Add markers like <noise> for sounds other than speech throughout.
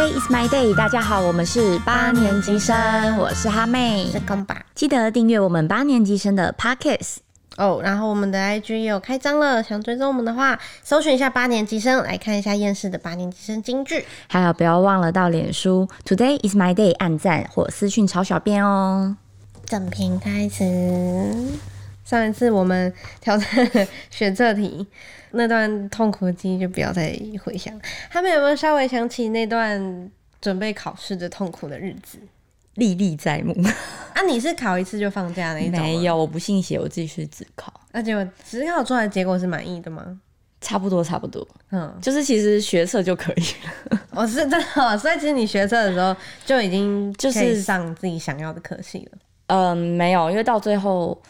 Today is my day。大家好，我们是八年级生，我是哈妹，是。记得订阅我们八年级生的 Pockets 哦。然后我们的 IG 也有开张了，想追踪我们的话，搜寻一下八年级生，来看一下厌世的八年级生金句。还有不要忘了到脸书 Today is my day 按赞或私讯抄小编哦。正片开始。上一次我们挑战选测题。那段痛苦的记忆就不要再回想。他们有没有稍微想起那段准备考试的痛苦的日子？历历在目。<laughs> 啊，你是考一次就放假那一种？没有，我不信邪，我自己去自考。那结果只考出来的结果是满意的吗？差不多，差不多。嗯，就是其实学测就可以了。我、<laughs> 哦、是真的，所以其实你学测的时候就已经就是上自己想要的科系了。嗯，没有，因为到最后，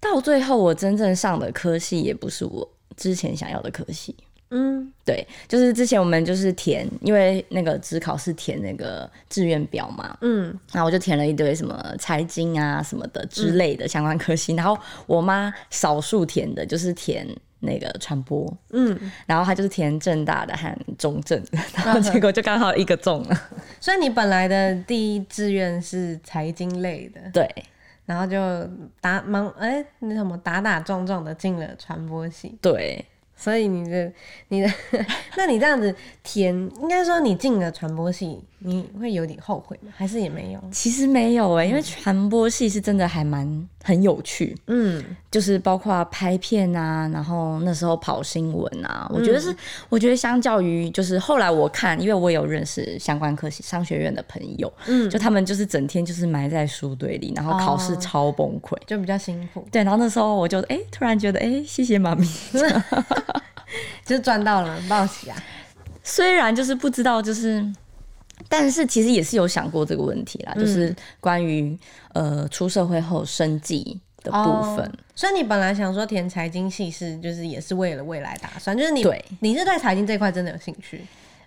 到最后我真正上的科系也不是我。之前想要的科系，嗯，对，就是之前我们就是填，因为那个职考是填那个志愿表嘛，嗯，然后我就填了一堆什么财经啊什么的之类的相关科系，嗯、然后我妈少数填的就是填那个传播，嗯，然后她就是填正大的和中正，然后结果就刚好一个中了，<laughs> 所以你本来的第一志愿是财经类的，对。然后就打忙哎，那什么打打撞撞的进了传播系。对，所以你的你的，<laughs> 那你这样子填，应该说你进了传播系。你会有点后悔吗？还是也没有？其实没有哎、欸，因为传播系是真的还蛮很有趣，嗯，就是包括拍片啊，然后那时候跑新闻啊，我觉得是，嗯、我觉得相较于就是后来我看，因为我有认识相关科系商学院的朋友，嗯，就他们就是整天就是埋在书堆里，然后考试超崩溃，就比较辛苦。对，然后那时候我就哎、欸，突然觉得哎、欸，谢谢妈咪，<laughs> 就赚到了报喜啊。<laughs> 虽然就是不知道就是。但是其实也是有想过这个问题啦，嗯、就是关于呃出社会后生计的部分。哦、所以你本来想说填财经系是就是也是为了未来打算，就是你对你是对财经这块真的有兴趣？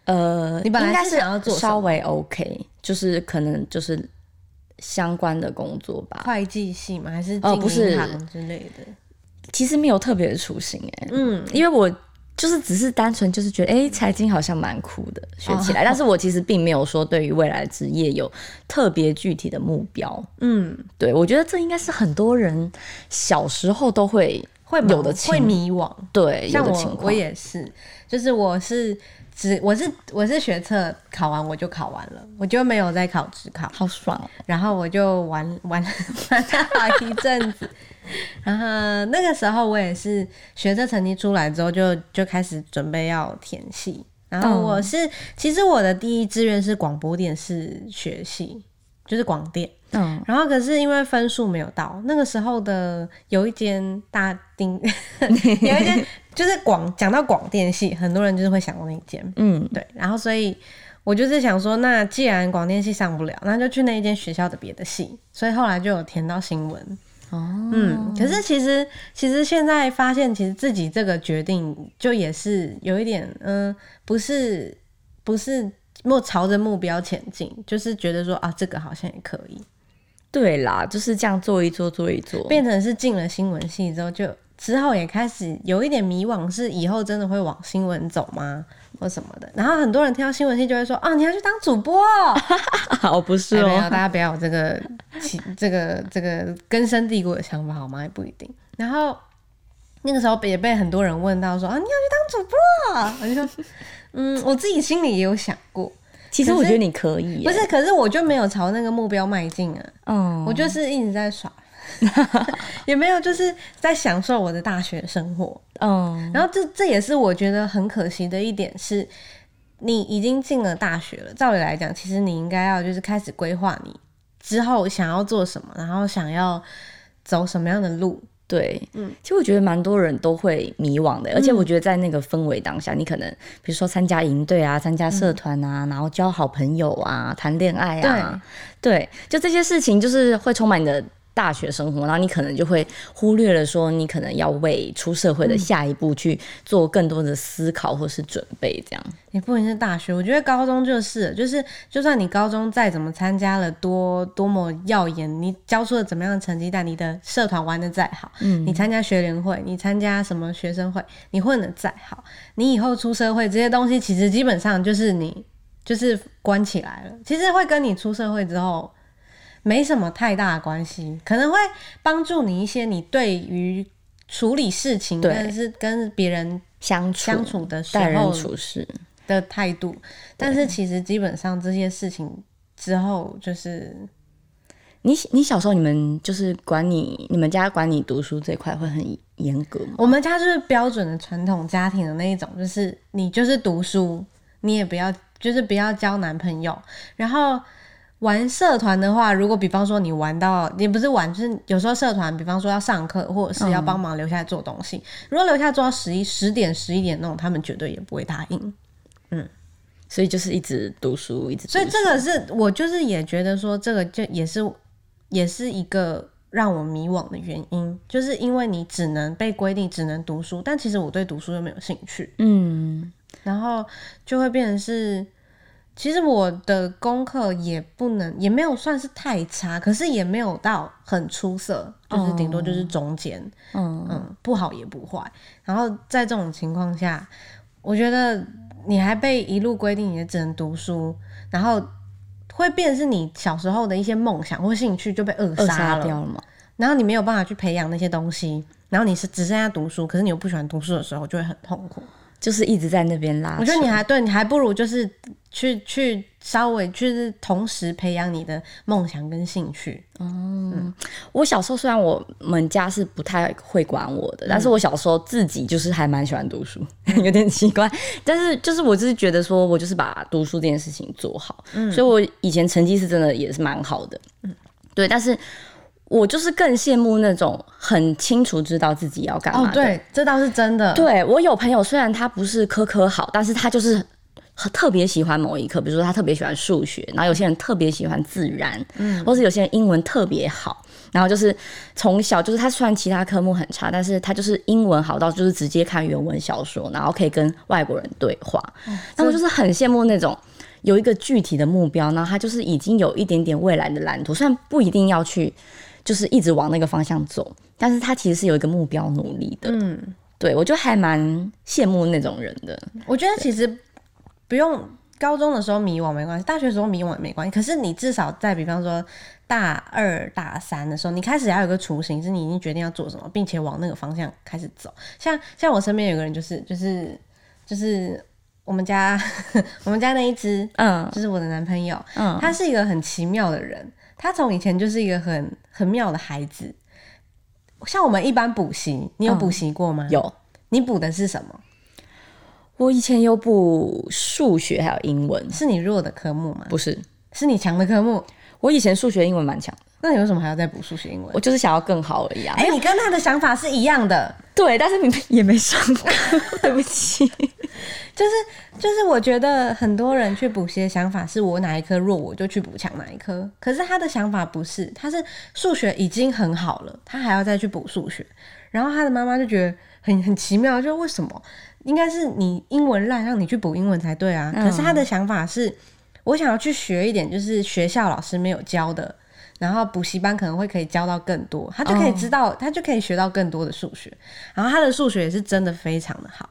呃，你本来是想要做稍微 OK，就是可能就是相关的工作吧，会计系吗？还是进银行之类的？其实没有特别的初心哎，嗯，因为我。就是只是单纯就是觉得，哎、欸，财经好像蛮酷的，学起来。Oh. 但是我其实并没有说对于未来职业有特别具体的目标。嗯，对，我觉得这应该是很多人小时候都会会有的情会迷惘。对，像我我也是，就是我是只我是我是学测考完我就考完了，我就没有再考职考，好爽。然后我就玩玩玩了一阵子。<laughs> 然后那个时候我也是学测成绩出来之后就就开始准备要填系，然后我是、嗯、其实我的第一志愿是广播电视学系，就是广电，嗯，然后可是因为分数没有到，那个时候的有一间大丁，<laughs> 有一间 <laughs> 就是广讲到广电系，很多人就是会想到那一间，嗯，对，然后所以我就是想说，那既然广电系上不了，那就去那一间学校的别的系，所以后来就有填到新闻。哦，嗯，可是其实其实现在发现，其实自己这个决定就也是有一点，嗯、呃，不是不是莫朝着目标前进，就是觉得说啊，这个好像也可以。对啦，就是这样做一做做一做，变成是进了新闻系之后，就之后也开始有一点迷惘，是以后真的会往新闻走吗？或什么的，然后很多人听到新闻系就会说：“啊，你要去当主播？” <laughs> 哦，不是哦，大家不要有这个这个这个根深蒂固的想法好吗？也不一定。然后那个时候也被很多人问到说：“啊，你要去当主播？”我就说：“嗯，我自己心里也有想过。其实我觉得你可以，不是？可是我就没有朝那个目标迈进啊。嗯，我就是一直在耍。” <laughs> 也没有，就是在享受我的大学生活。嗯，然后这这也是我觉得很可惜的一点是，你已经进了大学了。照理来讲，其实你应该要就是开始规划你之后想要做什么，然后想要走什么样的路。对，嗯，其实我觉得蛮多人都会迷惘的，而且我觉得在那个氛围当下，你可能比如说参加营队啊，参加社团啊，然后交好朋友啊，谈恋爱啊，对，对，就这些事情就是会充满你的。大学生活，然后你可能就会忽略了说，你可能要为出社会的下一步去做更多的思考或是准备，这样。也不仅是大学，我觉得高中就是，就是就算你高中再怎么参加了多多么耀眼，你交出了怎么样的成绩但，你的社团玩的再好，嗯，你参加学联会，你参加什么学生会，你混的再好，你以后出社会这些东西，其实基本上就是你就是关起来了。其实会跟你出社会之后没什么太大的关系，可能会帮助你一些你对于处理事情，但是跟别人相处相处的时候待人处事的态度。但是其实基本上这些事情之后就是。你你小时候，你们就是管你你们家管你读书这块会很严格吗？我们家就是标准的传统家庭的那一种，就是你就是读书，你也不要就是不要交男朋友。然后玩社团的话，如果比方说你玩到也不是玩，就是有时候社团，比方说要上课或者是要帮忙留下来做东西，嗯、如果留下来做到十一十点十一点那种，他们绝对也不会答应。嗯，所以就是一直读书，一直。所以这个是我就是也觉得说，这个就也是。也是一个让我迷惘的原因，就是因为你只能被规定只能读书，但其实我对读书又没有兴趣，嗯，然后就会变成是，其实我的功课也不能，也没有算是太差，可是也没有到很出色，就是顶多就是中间，嗯嗯，不好也不坏。然后在这种情况下，我觉得你还被一路规定你只能读书，然后。会变是你小时候的一些梦想或兴趣就被扼杀了，了嘛，然后你没有办法去培养那些东西，然后你是只剩下读书，可是你又不喜欢读书的时候，就会很痛苦，就是一直在那边拉。我觉得你还对，你还不如就是去去稍微就是同时培养你的梦想跟兴趣。嗯，嗯，我小时候虽然我们家是不太会管我的，嗯、但是我小时候自己就是还蛮喜欢读书，嗯、<laughs> 有点奇怪。但是就是我就是觉得说我就是把读书这件事情做好，嗯，所以我以前成绩是真的也是蛮好的，嗯，对。但是我就是更羡慕那种很清楚知道自己要干嘛的。哦，对，这倒是真的。对，我有朋友，虽然他不是科科好，但是他就是。特别喜欢某一科，比如说他特别喜欢数学，然后有些人特别喜欢自然，嗯，或是有些人英文特别好，然后就是从小就是他虽然其他科目很差，但是他就是英文好到就是直接看原文小说，然后可以跟外国人对话。那我就是很羡慕那种有一个具体的目标，然后他就是已经有一点点未来的蓝图，虽然不一定要去就是一直往那个方向走，但是他其实是有一个目标努力的。嗯，对，我就还蛮羡慕那种人的。我觉得其实。不用高中的时候迷惘没关系，大学的时候迷惘也没关系。可是你至少在比方说大二大三的时候，你开始要有个雏形，是你已经决定要做什么，并且往那个方向开始走。像像我身边有个人，就是就是就是我们家我们家那一只，嗯，就是我的男朋友，嗯，他是一个很奇妙的人。他从以前就是一个很很妙的孩子。像我们一般补习，你有补习过吗？嗯，有。你补的是什么？我以前有补数学，还有英文，是你弱的科目吗？不是，是你强的科目。我以前数学、英文蛮强的，那你为什么还要再补数学、英文？我就是想要更好而已啊！哎、欸，你跟他的想法是一样的，对，但是你也没上课，<laughs> 对不起。就是就是，我觉得很多人去补习的想法是我哪一科弱，我就去补强哪一科。可是他的想法不是，他是数学已经很好了，他还要再去补数学。然后他的妈妈就觉得很很奇妙，就为什么？应该是你英文烂，让你去补英文才对啊。嗯。可是他的想法是，我想要去学一点，就是学校老师没有教的，然后补习班可能会可以教到更多，他就可以知道，哦、他就可以学到更多的数学。然后他的数学也是真的非常的好。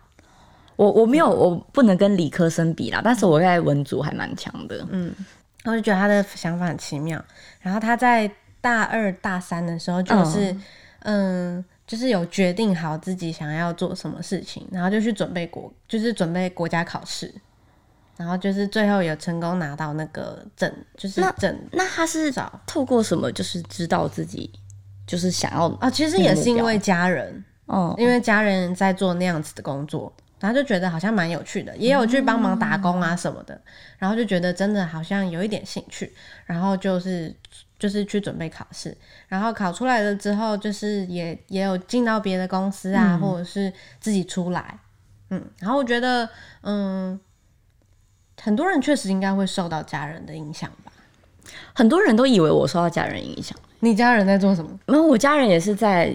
我我没有，我不能跟理科生比啦，但是我在文组还蛮强的。嗯，我就觉得他的想法很奇妙。然后他在大二大三的时候，就是嗯。嗯就是有决定好自己想要做什么事情，然后就去准备国，就是准备国家考试，然后就是最后有成功拿到那个证，就是证。那他是透过什么？就是知道自己就是想要啊，其实也是因为家人哦，因为家人在做那样子的工作，然后就觉得好像蛮有趣的，也有去帮忙打工啊什么的，然后就觉得真的好像有一点兴趣，然后就是。就是去准备考试，然后考出来了之后，就是也也有进到别的公司啊，嗯、或者是自己出来，嗯，然后我觉得，嗯，很多人确实应该会受到家人的影响吧。很多人都以为我受到家人影响，你家人在做什么？没有，我家人也是在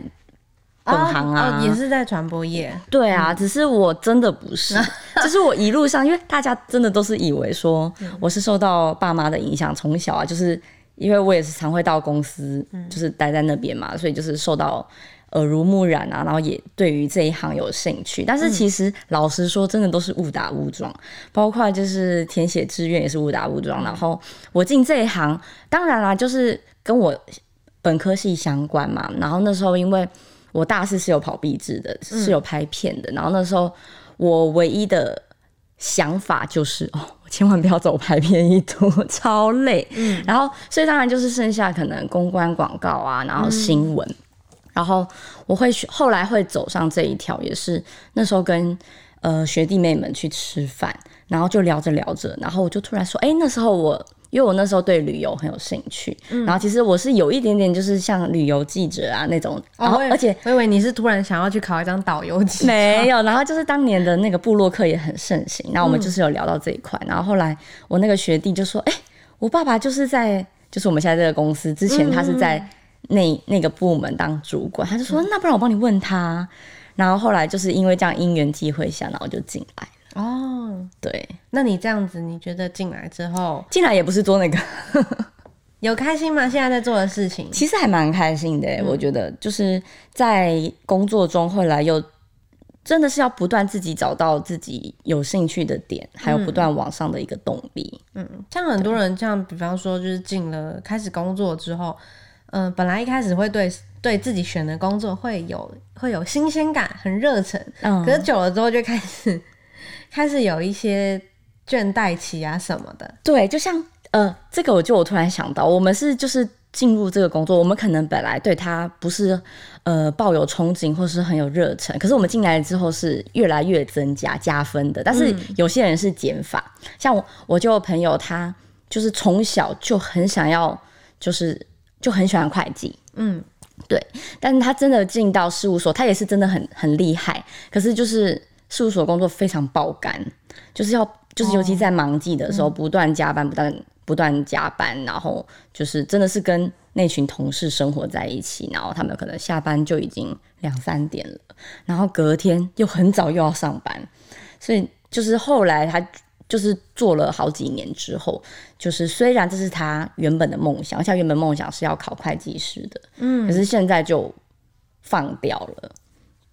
本行啊，也是在传播业。对啊，嗯、只是我真的不是，<laughs> 就是我一路上，因为大家真的都是以为说我是受到爸妈的影响，从小啊就是。因为我也是常会到公司，就是待在那边嘛，嗯、所以就是受到耳濡目染啊，然后也对于这一行有兴趣。但是其实老实说，真的都是误打误撞，包括就是填写志愿也是误打误撞。然后我进这一行，当然啦，就是跟我本科系相关嘛。然后那时候因为我大四是有跑壁纸的，是有拍片的。然后那时候我唯一的想法就是哦。千万不要走拍片一途，<laughs> 超累。嗯，然后所以当然就是剩下可能公关、广告啊，然后新闻。嗯、然后我会后来会走上这一条，也是那时候跟呃学弟妹们去吃饭，然后就聊着聊着，然后我就突然说，哎，那时候我。因为我那时候对旅游很有兴趣，嗯、然后其实我是有一点点就是像旅游记者啊那种，然后而且我以为你是突然想要去考一张导游执照，没有，然后就是当年的那个部落客也很盛行，然后我们就是有聊到这一块，嗯、然后后来我那个学弟就说，哎、欸，我爸爸就是在就是我们现在这个公司之前他是在那、嗯、那个部门当主管，他就说那不然我帮你问他，然后后来就是因为这样因缘际会下，然后就进来了。哦，对，那你这样子，你觉得进来之后，进来也不是做那个，<laughs> 有开心吗？现在在做的事情，其实还蛮开心的。嗯、我觉得就是在工作中，后来又真的是要不断自己找到自己有兴趣的点，还有不断往上的一个动力。嗯，像很多人，像比方说，就是进了开始工作之后，嗯、呃，本来一开始会对对自己选的工作会有会有新鲜感，很热忱，嗯，可是久了之后就开始。开始有一些倦怠期啊什么的，对，就像呃，这个我就我突然想到，我们是就是进入这个工作，我们可能本来对他不是呃抱有憧憬或是很有热忱，可是我们进来之后是越来越增加加分的。但是有些人是减法，嗯、像我我就有朋友他就是从小就很想要，就是就很喜欢会计，嗯，对，但是他真的进到事务所，他也是真的很很厉害，可是就是。事务所工作非常爆肝，就是要就是尤其在忙季的时候，不断加班，不断不断加班，然后就是真的是跟那群同事生活在一起，然后他们可能下班就已经两三点了，然后隔天又很早又要上班，所以就是后来他就是做了好几年之后，就是虽然这是他原本的梦想，像原本梦想是要考会计师的，嗯，可是现在就放掉了。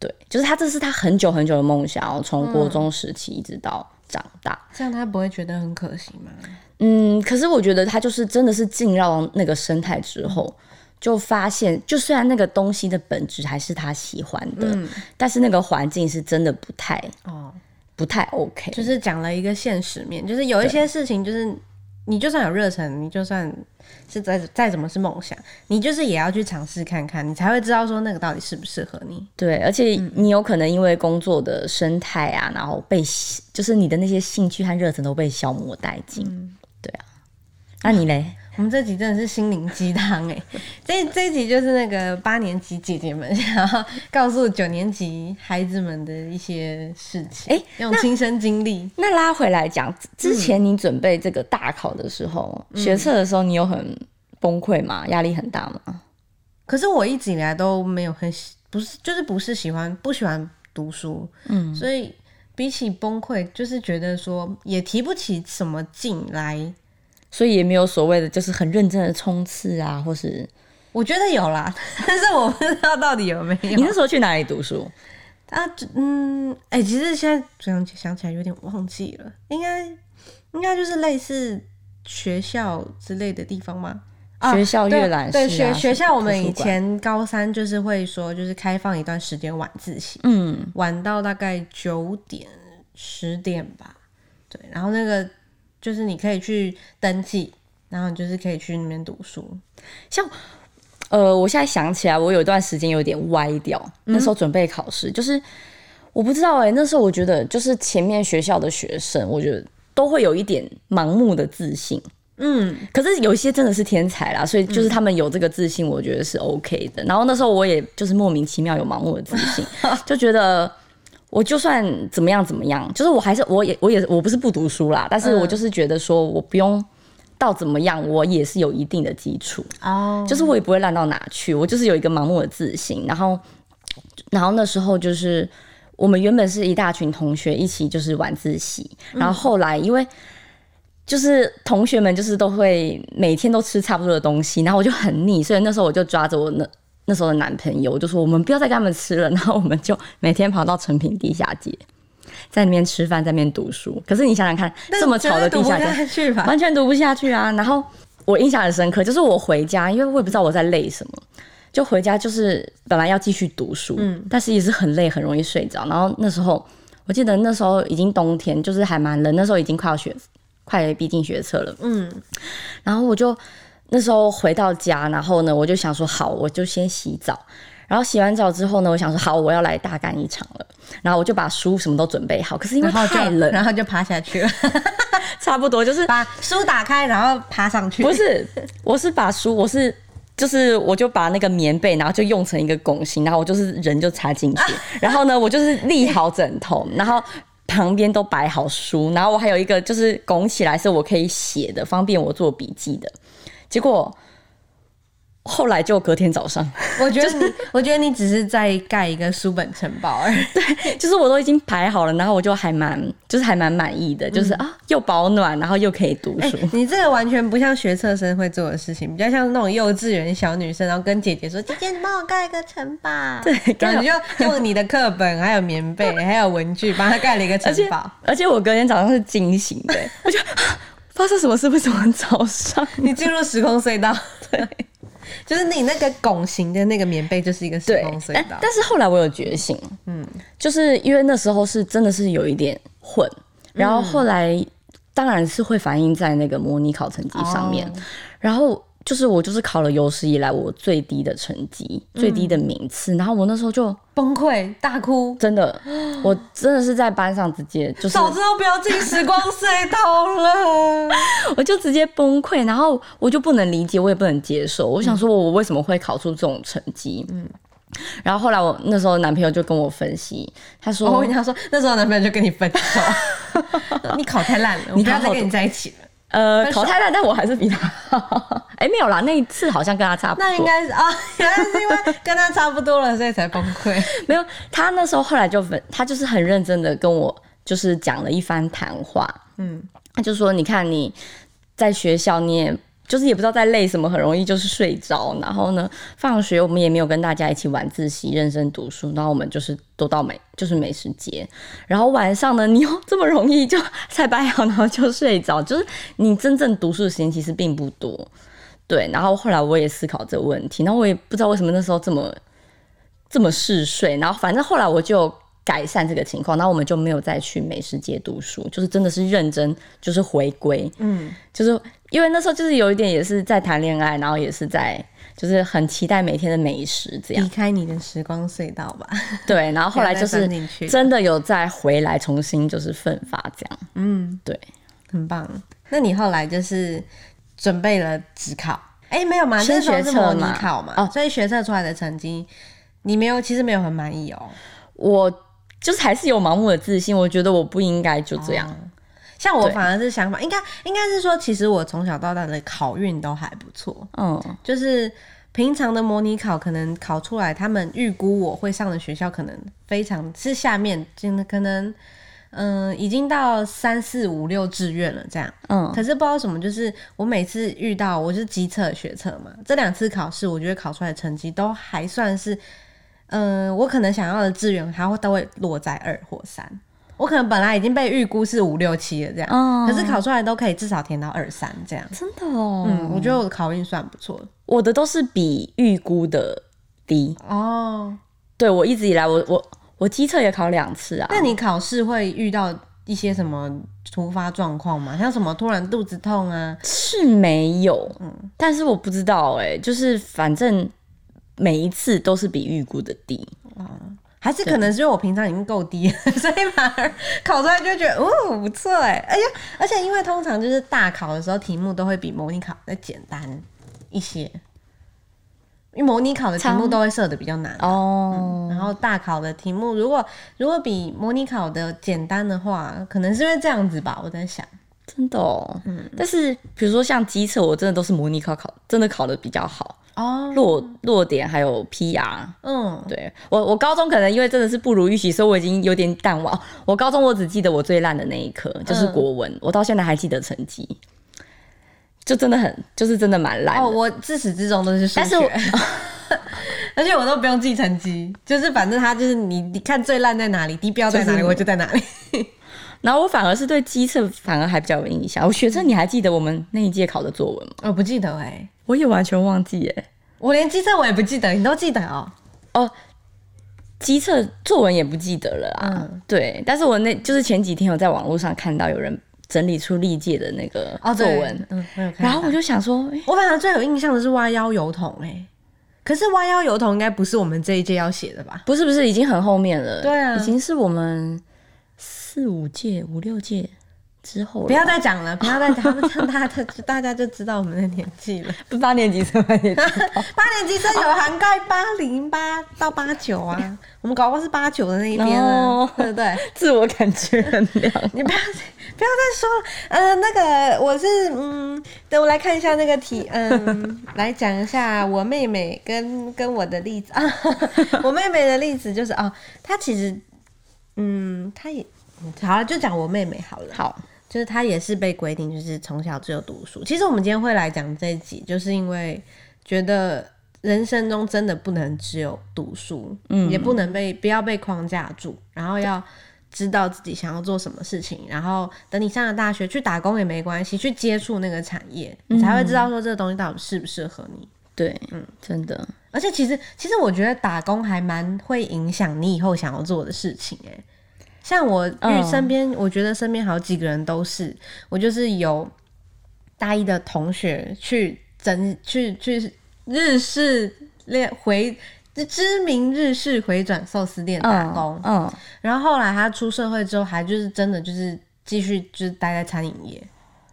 对，就是他，这是他很久很久的梦想，从国中时期一直到长大，嗯，这样他不会觉得很可惜吗？嗯，可是我觉得他就是真的是进入那个生态之后，就发现，就虽然那个东西的本质还是他喜欢的，嗯，但是那个环境是真的不太哦，不太 OK。就是讲了一个现实面，就是有一些事情，就是你就算有热忱，你就算。是再再怎么是梦想，你就是也要去尝试看看，你才会知道说那个到底适不适合你。对，而且你有可能因为工作的生态啊，然后被就是你的那些兴趣和热忱都被消磨殆尽。嗯、对啊，那你嘞？<laughs> 我们这集真的是心灵鸡汤 <laughs> 哎，这这一集就是那个八年级姐姐们 <laughs> 想要告诉九年级孩子们的一些事情，哎、欸，用亲身经历。那拉回来讲，之前你准备这个大考的时候，嗯、学测的时候，你有很崩溃吗？压力很大吗？可是我一直以来都没有很喜，不是，就是不是喜欢不喜欢读书，嗯，所以比起崩溃，就是觉得说也提不起什么劲来。所以也没有所谓的，就是很认真的冲刺啊，或是我觉得有啦，<laughs> 但是我不知道到底有没有。你那时候去哪里读书？啊，嗯，哎、欸，其实现在想想起来有点忘记了，应该应该就是类似学校之类的地方吗？学校阅览、对学学校，我们以前高三就是会说，就是开放一段时间晚自习，嗯，晚到大概九点十点吧，对，然后那个。就是你可以去登记，然后你就是可以去那边读书。像，呃，我现在想起来，我有一段时间有点歪掉。嗯、那时候准备考试，就是我不知道哎、欸，那时候我觉得就是前面学校的学生，我觉得都会有一点盲目的自信。嗯，可是有一些真的是天才啦，所以就是他们有这个自信，我觉得是 OK 的。嗯、然后那时候我也就是莫名其妙有盲目的自信，<laughs> 就觉得。我就算怎么样怎么样，就是我还是我也我也我不是不读书啦，但是我就是觉得说我不用到怎么样，我也是有一定的基础哦，就是我也不会烂到哪去，我就是有一个盲目的自信。然后，然后那时候就是我们原本是一大群同学一起就是晚自习，然后后来因为就是同学们就是都会每天都吃差不多的东西，然后我就很腻，所以那时候我就抓着我那。那时候的男朋友，我就说我们不要再跟他们吃了，然后我们就每天跑到成品地下街，在那边吃饭，在那边读书。可是你想想看，这么吵的地下街，完全读不下去啊！然后我印象很深刻，就是我回家，因为我也不知道我在累什么，就回家就是本来要继续读书，嗯，但是也是很累，很容易睡着。然后那时候我记得那时候已经冬天，就是还蛮冷，那时候已经快要学，快逼近学测了，嗯，然后我就。那时候回到家，然后呢，我就想说好，我就先洗澡。然后洗完澡之后呢，我想说好，我要来大干一场了。然后我就把书什么都准备好。可是因为太冷，<laughs> 然后就爬下去了。<laughs> 差不多就是把书打开，然后爬上去。不是，我是把书，我是就是我就把那个棉被，然后就用成一个拱形，然后我就是人就插进去。<laughs> 然后呢，我就是立好枕头，然后旁边都摆好书，然后我还有一个就是拱起来是我可以写的，方便我做笔记的。结果后来就隔天早上，我觉得你，<laughs> 就是、我觉得你只是在盖一个书本城堡而已。<laughs> 对，就是我都已经排好了，然后我就还蛮，就是还蛮满意的，就是、嗯、啊，又保暖，然后又可以读书。欸、你这个完全不像学测生会做的事情，比较像那种幼稚园小女生，然后跟姐姐说：“姐姐，你帮我盖一个城堡。<laughs> ”对，然后你就用你的课本、还有棉被、还有文具，帮她盖了一个城堡。而且，而且我隔天早上是惊醒的，我就。发生什么事？为什么早上 <laughs> 你进入时空隧道？对，就是你那个拱形的那个棉被就是一个时空隧道。但，但是后来我有觉醒，嗯，就是因为那时候是真的是有一点混，然后后来当然是会反映在那个模拟考成绩上面，哦、然后。就是我就是考了有史以来我最低的成绩，嗯、最低的名次，然后我那时候就崩溃大哭，真的，<gasps> 我真的是在班上直接就是早知道不要进时光隧道了，<laughs> 我就直接崩溃，然后我就不能理解，我也不能接受，我想说我为什么会考出这种成绩？嗯，然后后来我那时候男朋友就跟我分析，他说，哦、他说那时候男朋友就跟你分手，<laughs> 你考太烂了，你不要再跟你在一起了。呃，考太烂，但我还是比他好。哎、欸，没有啦，那一次好像跟他差不多。那应该是啊，<laughs> 原来是因为跟他差不多了，所以才崩溃。<laughs> 没有，他那时候后来就分，他就是很认真的跟我就是讲了一番谈话。嗯，他就说，你看你在学校你也。就是也不知道在累什么，很容易就是睡着。然后呢，放学我们也没有跟大家一起晚自习认真读书，然后我们就是都到美 <laughs> 就是美食街。然后晚上呢，你又这么容易就才摆好，然后就睡着。就是你真正读书的时间其实并不多。对，然后后来我也思考这个问题，然后我也不知道为什么那时候这么这么嗜睡。然后反正后来我就改善这个情况，然后我们就没有再去美食街读书，就是真的是认真就是回归，嗯，就是。因为那时候就是有一点也是在谈恋爱，然后也是在就是很期待每天的美食这样。离开你的时光隧道吧。对，然后后来 <laughs> 就是真的有再回来重新就是奋发这样。嗯，对，很棒。那你后来就是准备了指考？哎、欸，没有吗？先学测嘛，考嘛。哦，所以学测出来的成绩你没有，其实没有很满意哦。我就是还是有盲目的自信，我觉得我不应该就这样。哦像我反而是想法，应该应该是说，其实我从小到大的考运都还不错。嗯，就是平常的模拟考可能考出来，他们预估我会上的学校可能非常是下面，真的可能嗯、呃、已经到三四五六志愿了这样。嗯，可是不知道什么，就是我每次遇到我是机测学测嘛，这两次考试，我觉得考出来的成绩都还算是，嗯、呃，我可能想要的志愿，它会都会落在二或三。我可能本来已经被预估是五六七了这样，哦、可是考出来都可以至少填到二三这样。真的哦，嗯，我觉得我的考运算不错。我的都是比预估的低哦。对，我一直以来我我我基测也考两次啊。那你考试会遇到一些什么突发状况吗？像什么突然肚子痛啊？是没有，嗯，但是我不知道哎、欸，就是反正每一次都是比预估的低。啊还是可能是因为我平常已经够低了，<laughs> 所以反而考出来就觉得哦不错哎，而且而且因为通常就是大考的时候题目都会比模拟考再简单一些，因为模拟考的题目都会设的比较难哦、嗯，然后大考的题目如果如果比模拟考的简单的话，可能是因为这样子吧，我在想，真的哦，嗯，但是比如说像机测，我真的都是模拟考考，真的考的比较好。哦，落落点还有 PR，嗯，对。我我高中可能因为真的是不如预期，所以我已经有点淡忘。我高中我只记得我最烂的那一科就是国文，嗯、我到现在还记得成绩，就真的很就是真的蛮烂。哦，我自始至终都是数学，但是我 <laughs> 而且我都不用记成绩，就是反正他就是你你看最烂在哪里，低标在哪里，我就在哪里。然后我反而是对机测反而还比较有印象。我学测你还记得我们那一届考的作文吗？我不记得哎、欸，我也完全忘记哎、欸，我连机测我也不记得，你都记得哦？哦，机测作文也不记得了啊。嗯、对，但是我那就是前几天有在网络上看到有人整理出历届的那个作文，哦、嗯。然后我就想说，欸、我反正最有印象的是挖腰油桶哎，可是挖腰油桶应该不是我们这一届要写的吧？不是不是，已经很后面了。对啊，已经是我们。四五届、五六届之后，不要再讲了，不要再讲，他们这样大家大家就知道我们的年纪了。<laughs> 不是八年级生，八年级八年级生有涵盖八零八到八九啊，我们搞不好是八九的那一边呢，对不对？自我感觉很良，你不要不要再说了。呃，那个我是嗯，等我来看一下那个题，嗯，<laughs> 来讲一下我妹妹跟跟我的例子啊。<laughs> 我妹妹的例子就是哦，她其实嗯，她也。好了，就讲我妹妹好了。好，就是他也是被规定，就是从小只有读书。其实我们今天会来讲这一集，就是因为觉得人生中真的不能只有读书，嗯，也不能被不要被框架住，然后要知道自己想要做什么事情，然后等你上了大学去打工也没关系，去接触那个产业，你才会知道说这个东西到底适不适合你。对，嗯，真的。而且其实其实我觉得打工还蛮会影响你以后想要做的事情，欸，哎。像我因为身边，我觉得身边好几个人都是，我就是有大一的同学去整去去日式练回知名日式回转寿司店打工，嗯，然后后来他出社会之后，还就是真的就是继续就是待在餐饮业。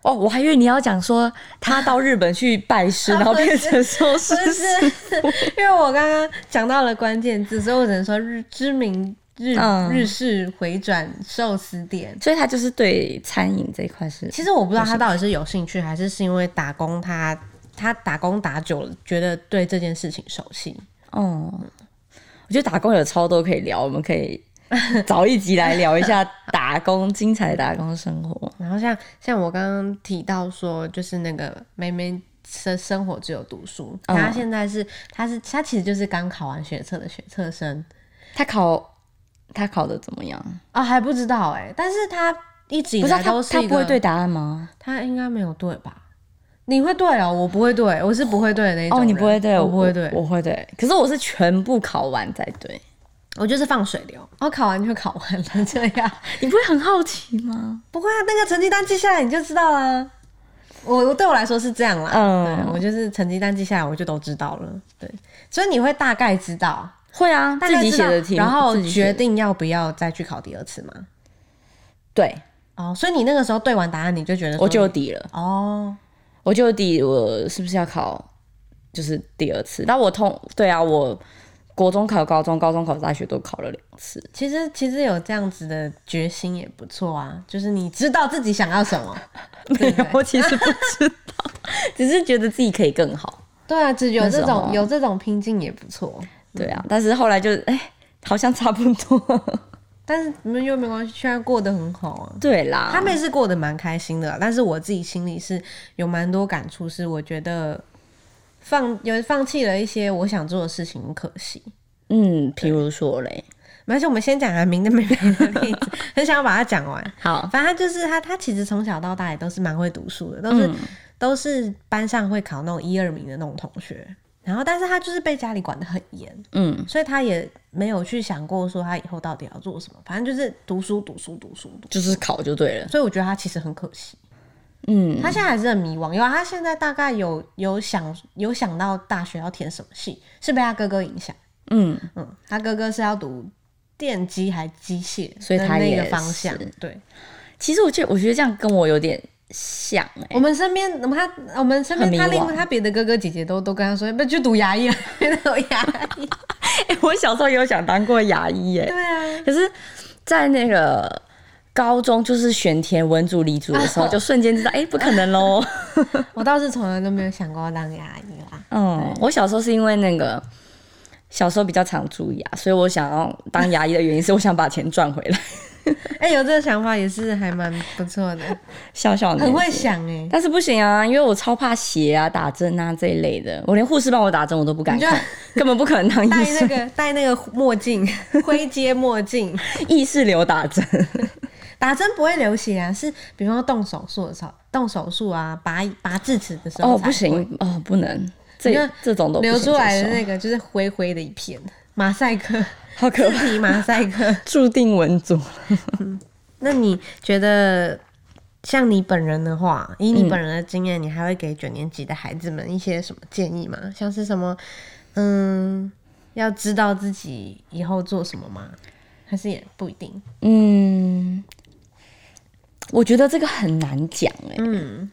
哦，我还以为你要讲说他到日本去拜师，<laughs> 然后变成寿司师，因为我刚刚讲到了关键字，所以我只能说日知名。日、嗯、日式回转寿司店，所以他就是对餐饮这一块是。其实我不知道他到底是有兴趣，还是是因为打工他他打工打久了，觉得对这件事情熟悉。哦，我觉得打工有超多可以聊，我们可以 <laughs> 找一集来聊一下打工精彩的打工生活。然后像像我刚刚提到说，就是那个妹妹生生活只有读书，她现在是她是她其实就是刚考完学测的学测生，她考。他考的怎么样啊？还不知道哎、欸，但是他一直以来都是他，他不会对答案吗？他应该没有对吧？你会对哦，我不会对，我是不会对的那一种。哦，你不会对，我不会对，我会对。可是我是全部考完再对，我就是放水流，然后考完就考完了这样。<laughs> 你不会很好奇吗？不会啊，那个成绩单记下来你就知道了。我对我来说是这样啦，嗯，对，我就是成绩单记下来我就都知道了。对，所以你会大概知道。会啊，自己写的题，然后决定要不要再去考第二次吗？对，哦，所以你那个时候对完答案，你就觉得我就有底了哦，我就有底，我是不是要考就是第二次？那我通对啊，我国中考高中，高中考大学都考了两次。其实其实有这样子的决心也不错啊，就是你知道自己想要什么？<laughs> 没有，我其实不知道，<laughs> 只是觉得自己可以更好。对啊，只有这种有这种拼劲也不错。对啊，但是后来就哎、欸，好像差不多，<laughs> 但是你们又没关系，现在过得很好啊。对啦，他们是过得蛮开心的，但是我自己心里是有蛮多感触，是我觉得放有放弃了一些我想做的事情，很可惜。嗯，譬如说嘞，没关系，我们先讲阿明的妹妹的例子，很 <laughs> 想要把它讲完。好，反正就是他，他其实从小到大也都是蛮会读书的，都是、嗯、都是班上会考那种一二名的那种同学。然后，但是他就是被家里管得很严，嗯，所以他也没有去想过说他以后到底要做什么，反正就是读书，读书，读书，读书，就是考就对了。所以我觉得他其实很可惜，嗯，他现在还是很迷惘。因为他现在大概有有想有想到大学要填什么系，是被他哥哥影响，嗯嗯，他哥哥是要读电机还机械，所以他那个方向。对，其实我觉得我觉得这样跟我有点。想、欸、我们身边，我们他，我们身边他另外他别的哥哥姐姐都都跟他说，不去读牙医了，<laughs> 变成牙医。哎、<laughs> 欸，我小时候也有想当过牙医耶。对啊。可是，在那个高中就是选填文组理组的时候，就瞬间知道，哎、欸，不可能喽。<laughs> 我倒是从来都没有想过要当牙医啦。嗯，我小时候是因为那个小时候比较常蛀牙，所以我想要当牙医的原因是我想把钱赚回来。<laughs> 哎、欸，有这个想法也是还蛮不错的，小小的很会想哎，但是不行啊，因为我超怕血啊、打针啊这一类的，我连护士帮我打针我都不敢看，根本不可能当医生。戴那个戴那个墨镜，<laughs> 灰阶墨镜，意识流打针，<laughs> 打针不会流血啊，是比方说动手术的时候，动手术啊，拔拔智齿的时候哦不行哦不能，这这种都流出来的那个就是灰灰的一片，马赛克。<laughs> 好可怕！马赛克 <laughs> 注定文组。那你觉得，像你本人的话，以你本人的经验，你还会给九年级的孩子们一些什么建议吗？像是什么，嗯，要知道自己以后做什么吗？还是也不一定？嗯，我觉得这个很难讲哎。嗯，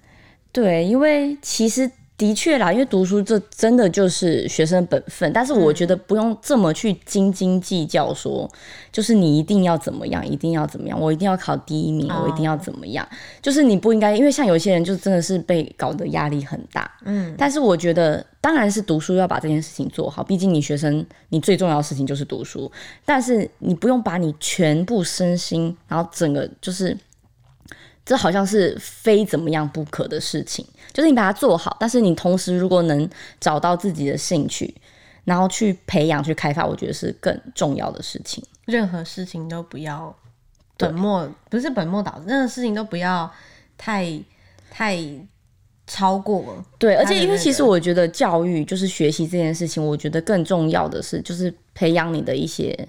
对，因为其实。的确啦，因为读书这真的就是学生本分，但是我觉得不用这么去斤斤计较，说就是你一定要怎么样，一定要怎么样，我一定要考第一名，我一定要怎么样，就是你不应该，因为像有些人就真的是被搞得压力很大，嗯，但是我觉得当然是读书要把这件事情做好，毕竟你学生你最重要的事情就是读书，但是你不用把你全部身心，然后整个就是。这好像是非怎么样不可的事情，就是你把它做好，但是你同时如果能找到自己的兴趣，然后去培养、去开发，我觉得是更重要的事情。任何事情都不要本末，不是本末倒置，任何事情都不要太太超过。对，而且因为其实我觉得教育就是学习这件事情，我觉得更重要的是就是培养你的一些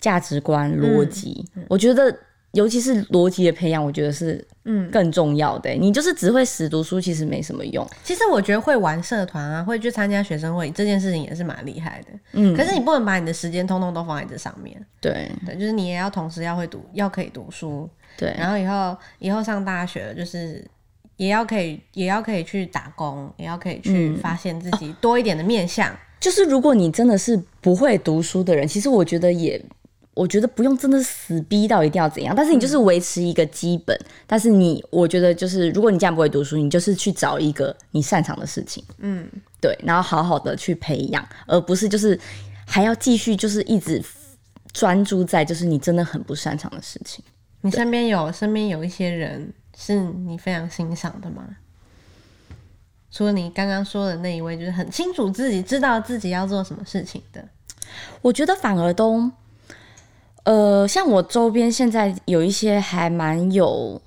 价值观、逻辑。嗯，我觉得。尤其是逻辑的培养，我觉得是嗯更重要的、欸。你就是只会死读书，其实没什么用。其实我觉得会玩社团啊，会去参加学生会这件事情也是蛮厉害的。嗯，可是你不能把你的时间通通都放在这上面。对对，就是你也要同时要会读，要可以读书。对，然后以后以后上大学了，就是也要可以，也要可以去打工，也要可以去发现自己多一点的面相。嗯哦、就是如果你真的是不会读书的人，其实我觉得也。我觉得不用真的死逼到一定要怎样，但是你就是维持一个基本。嗯、但是你，我觉得就是，如果你这样不会读书，你就是去找一个你擅长的事情，嗯，对，然后好好的去培养，而不是就是还要继续就是一直专注在就是你真的很不擅长的事情。你身边有身边有一些人是你非常欣赏的吗？除了你刚刚说的那一位，就是很清楚自己知道自己要做什么事情的，我觉得反而都。呃，像我周边现在有一些还蛮有，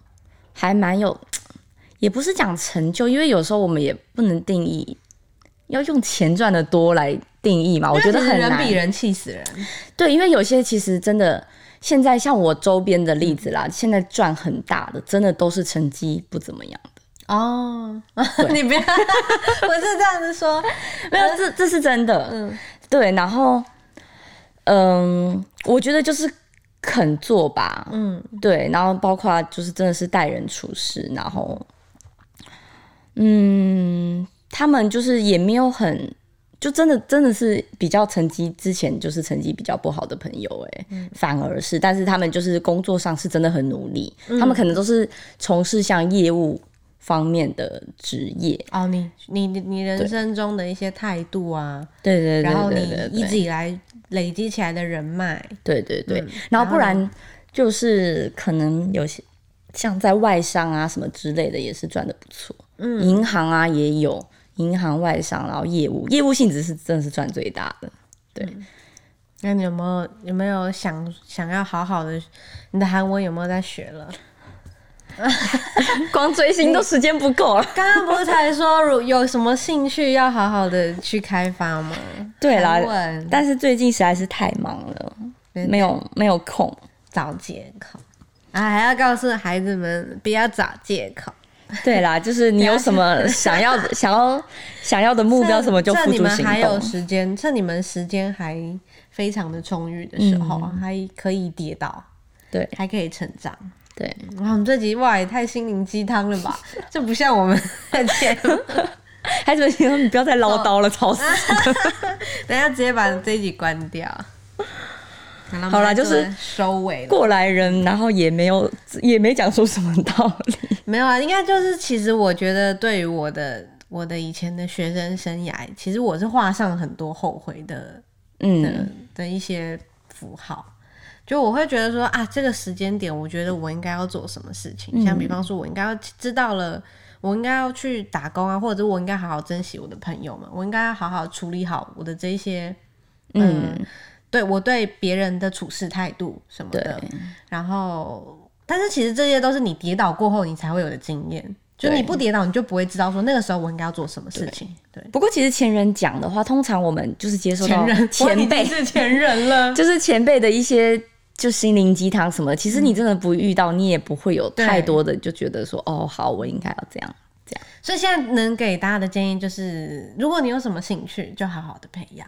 还蛮有，<tsk> 也不是讲成就，因为有时候我们也不能定义，要用钱赚的多来定义嘛，我觉得很难。人比人气死人。对，因为有些其实真的，现在像我周边的例子啦，嗯、现在赚很大的，真的都是成绩不怎么样的。哦，<laughs> 你不要，<laughs> 我是这样子说，没有，这这是真的。嗯，对，然后。嗯，我觉得就是肯做吧，嗯，对，然后包括就是真的是待人处事，然后，嗯，他们就是也没有很，就真的真的是比较成绩之前就是成绩比较不好的朋友，哎，嗯，反而是，但是他们就是工作上是真的很努力，嗯，他们可能都是从事像业务方面的职业哦，你你你人生中的一些态度啊，对对对，然后你一直以来。累积起来的人脉，对对对，嗯、然后不然就是可能有些像在外商啊什么之类的，也是赚的不错。嗯，银行啊也有银行外商，然后业务业务性质是真的是赚最大的。对，嗯、那你有没有有没有想想要好好的？你的韩文有没有在学了？<laughs> 光追星都时间不够了。刚刚不是才说，如有什么兴趣要好好的去开发吗？对啦，但是最近实在是太忙了，没有没有空找借口啊，还要告诉孩子们不要找借口。对啦，<laughs> 就是你有什么想要的、想要想要的目标，什么就付诸行动。趁你们还有时间，趁你们时间还非常的充裕的时候，嗯、还可以跌倒，对，还可以成长。对，哇，我们这集哇也太心灵鸡汤了吧？<laughs> 这不像我们的节目。孩子们，请你不要再唠叨了，吵死！<laughs> 等下直接把这一集关掉。好啦，就是收尾。过来人，然后也没有也没讲出什么道理。<laughs> 没有啊，应该就是其实我觉得，对于我的我的以前的学生生涯，其实我是画上很多后悔的嗯的一些符号。就我会觉得说啊，这个时间点，我觉得我应该要做什么事情。像比方说，我应该要知道了，我应该要去打工啊，或者我应该好好珍惜我的朋友们，我应该要好好处理好我的这一些，嗯，嗯对我对别人的处事态度什么的。然后，但是其实这些都是你跌倒过后你才会有的经验。就你不跌倒，你就不会知道说那个时候我应该要做什么事情。对。对不过其实前人讲的话，通常我们就是接受到前人 <laughs> 前辈是前人了，<laughs> 就是前辈的一些。就心灵鸡汤什么的，其实你真的不遇到，你也不会有太多的就觉得说，哦，好，我应该要这样这样。所以现在能给大家的建议就是，如果你有什么兴趣，就好好的培养。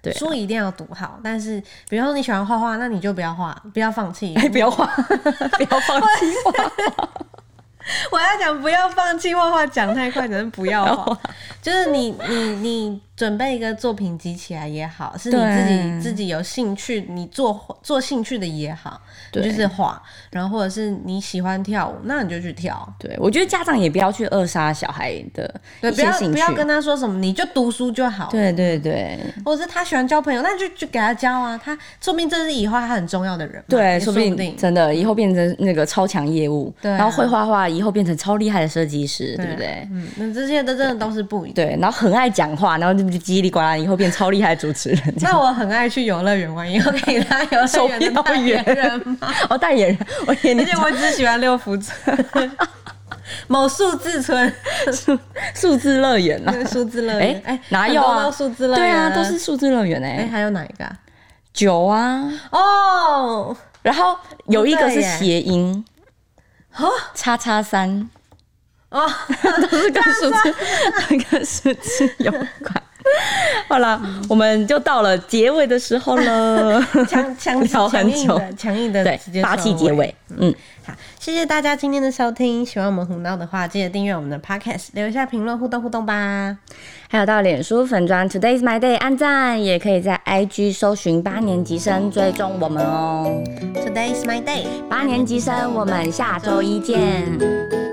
对，书一定要读好。但是，比如说你喜欢画画，那你就不要画，不要放弃，哎，<laughs> 不要画，不要放弃画画。<laughs> 我要讲不要放弃画画，讲太快，只能不要画。<laughs> 就是你你你准备一个作品集起来也好，是你自己自己有兴趣，你做做兴趣的也好，对就是画。然后或者是你喜欢跳舞，那你就去跳。对，我觉得家长也不要去扼杀小孩的不要不要跟他说什么，你就读书就好。对对对，或者是他喜欢交朋友，那就就给他交啊。他说不定这是以后他很重要的人。对，说不定真的以后变成那个超强业务，对啊，然后会画画，以后变成超厉害的设计师，对不对？嗯，那这些都真的都是不一样。对，然后很爱讲话，然后就叽里呱啦，以后变超厉害的主持人。那我很爱去游乐园玩，以后可以当游乐园的代言人吗？哦，代言人，我天，而且我只喜欢六福村，<laughs> 某数字村，数数字乐园啊，数字乐园，哎，哪有啊？数字乐园，对啊，都是数字乐园哎，哎，还有哪一个？九啊，哦，然后有一个是谐音，叉叉三。哦，<laughs> 都是跟数字，<laughs> 跟数字有关。<laughs> 好了，我们就到了结尾的时候了，<laughs> 强强 <laughs> 调很久，强硬的对，霸气结尾。嗯，好，谢谢大家今天的收听。喜欢我们胡闹的话，记得订阅我们的 Podcast，留下评论互动互动吧。还有到脸书粉砖 Today's My Day 按赞，也可以在 IG 搜寻八年级生追踪我们哦。Today's My Day，八年级生，我们下周一见。